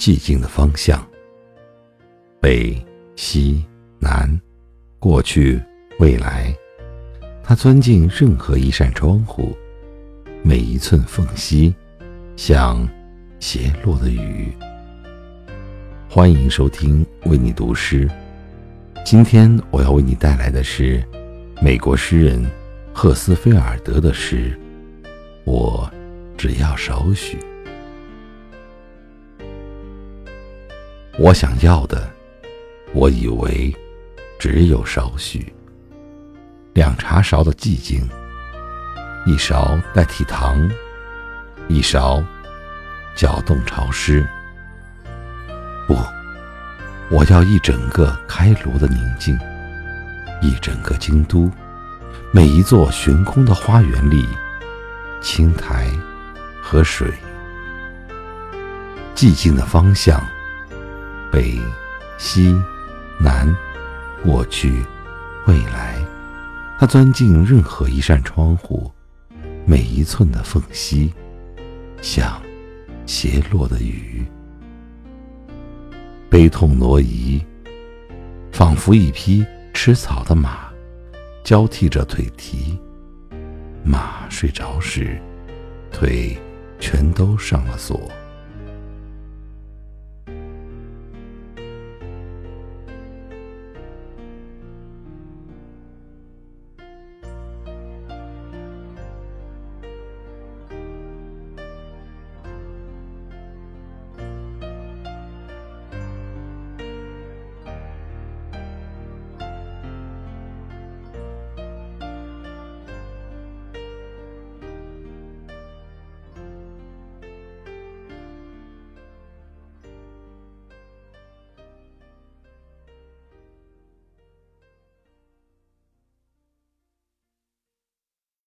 寂静的方向，北、西、南，过去、未来。他钻进任何一扇窗户，每一寸缝隙，像斜落的雨。欢迎收听为你读诗。今天我要为你带来的是美国诗人赫斯菲尔德的诗。我只要少许。我想要的，我以为只有少许。两茶勺的寂静，一勺代替糖，一勺搅动潮湿。不，我要一整个开罗的宁静，一整个京都，每一座悬空的花园里，青苔和水，寂静的方向，北、西、南，过去、未来。他钻进任何一扇窗户，每一寸的缝隙，像斜落的雨。悲痛挪移，仿佛一匹吃草的马，交替着腿蹄。马睡着时，腿全都上了锁。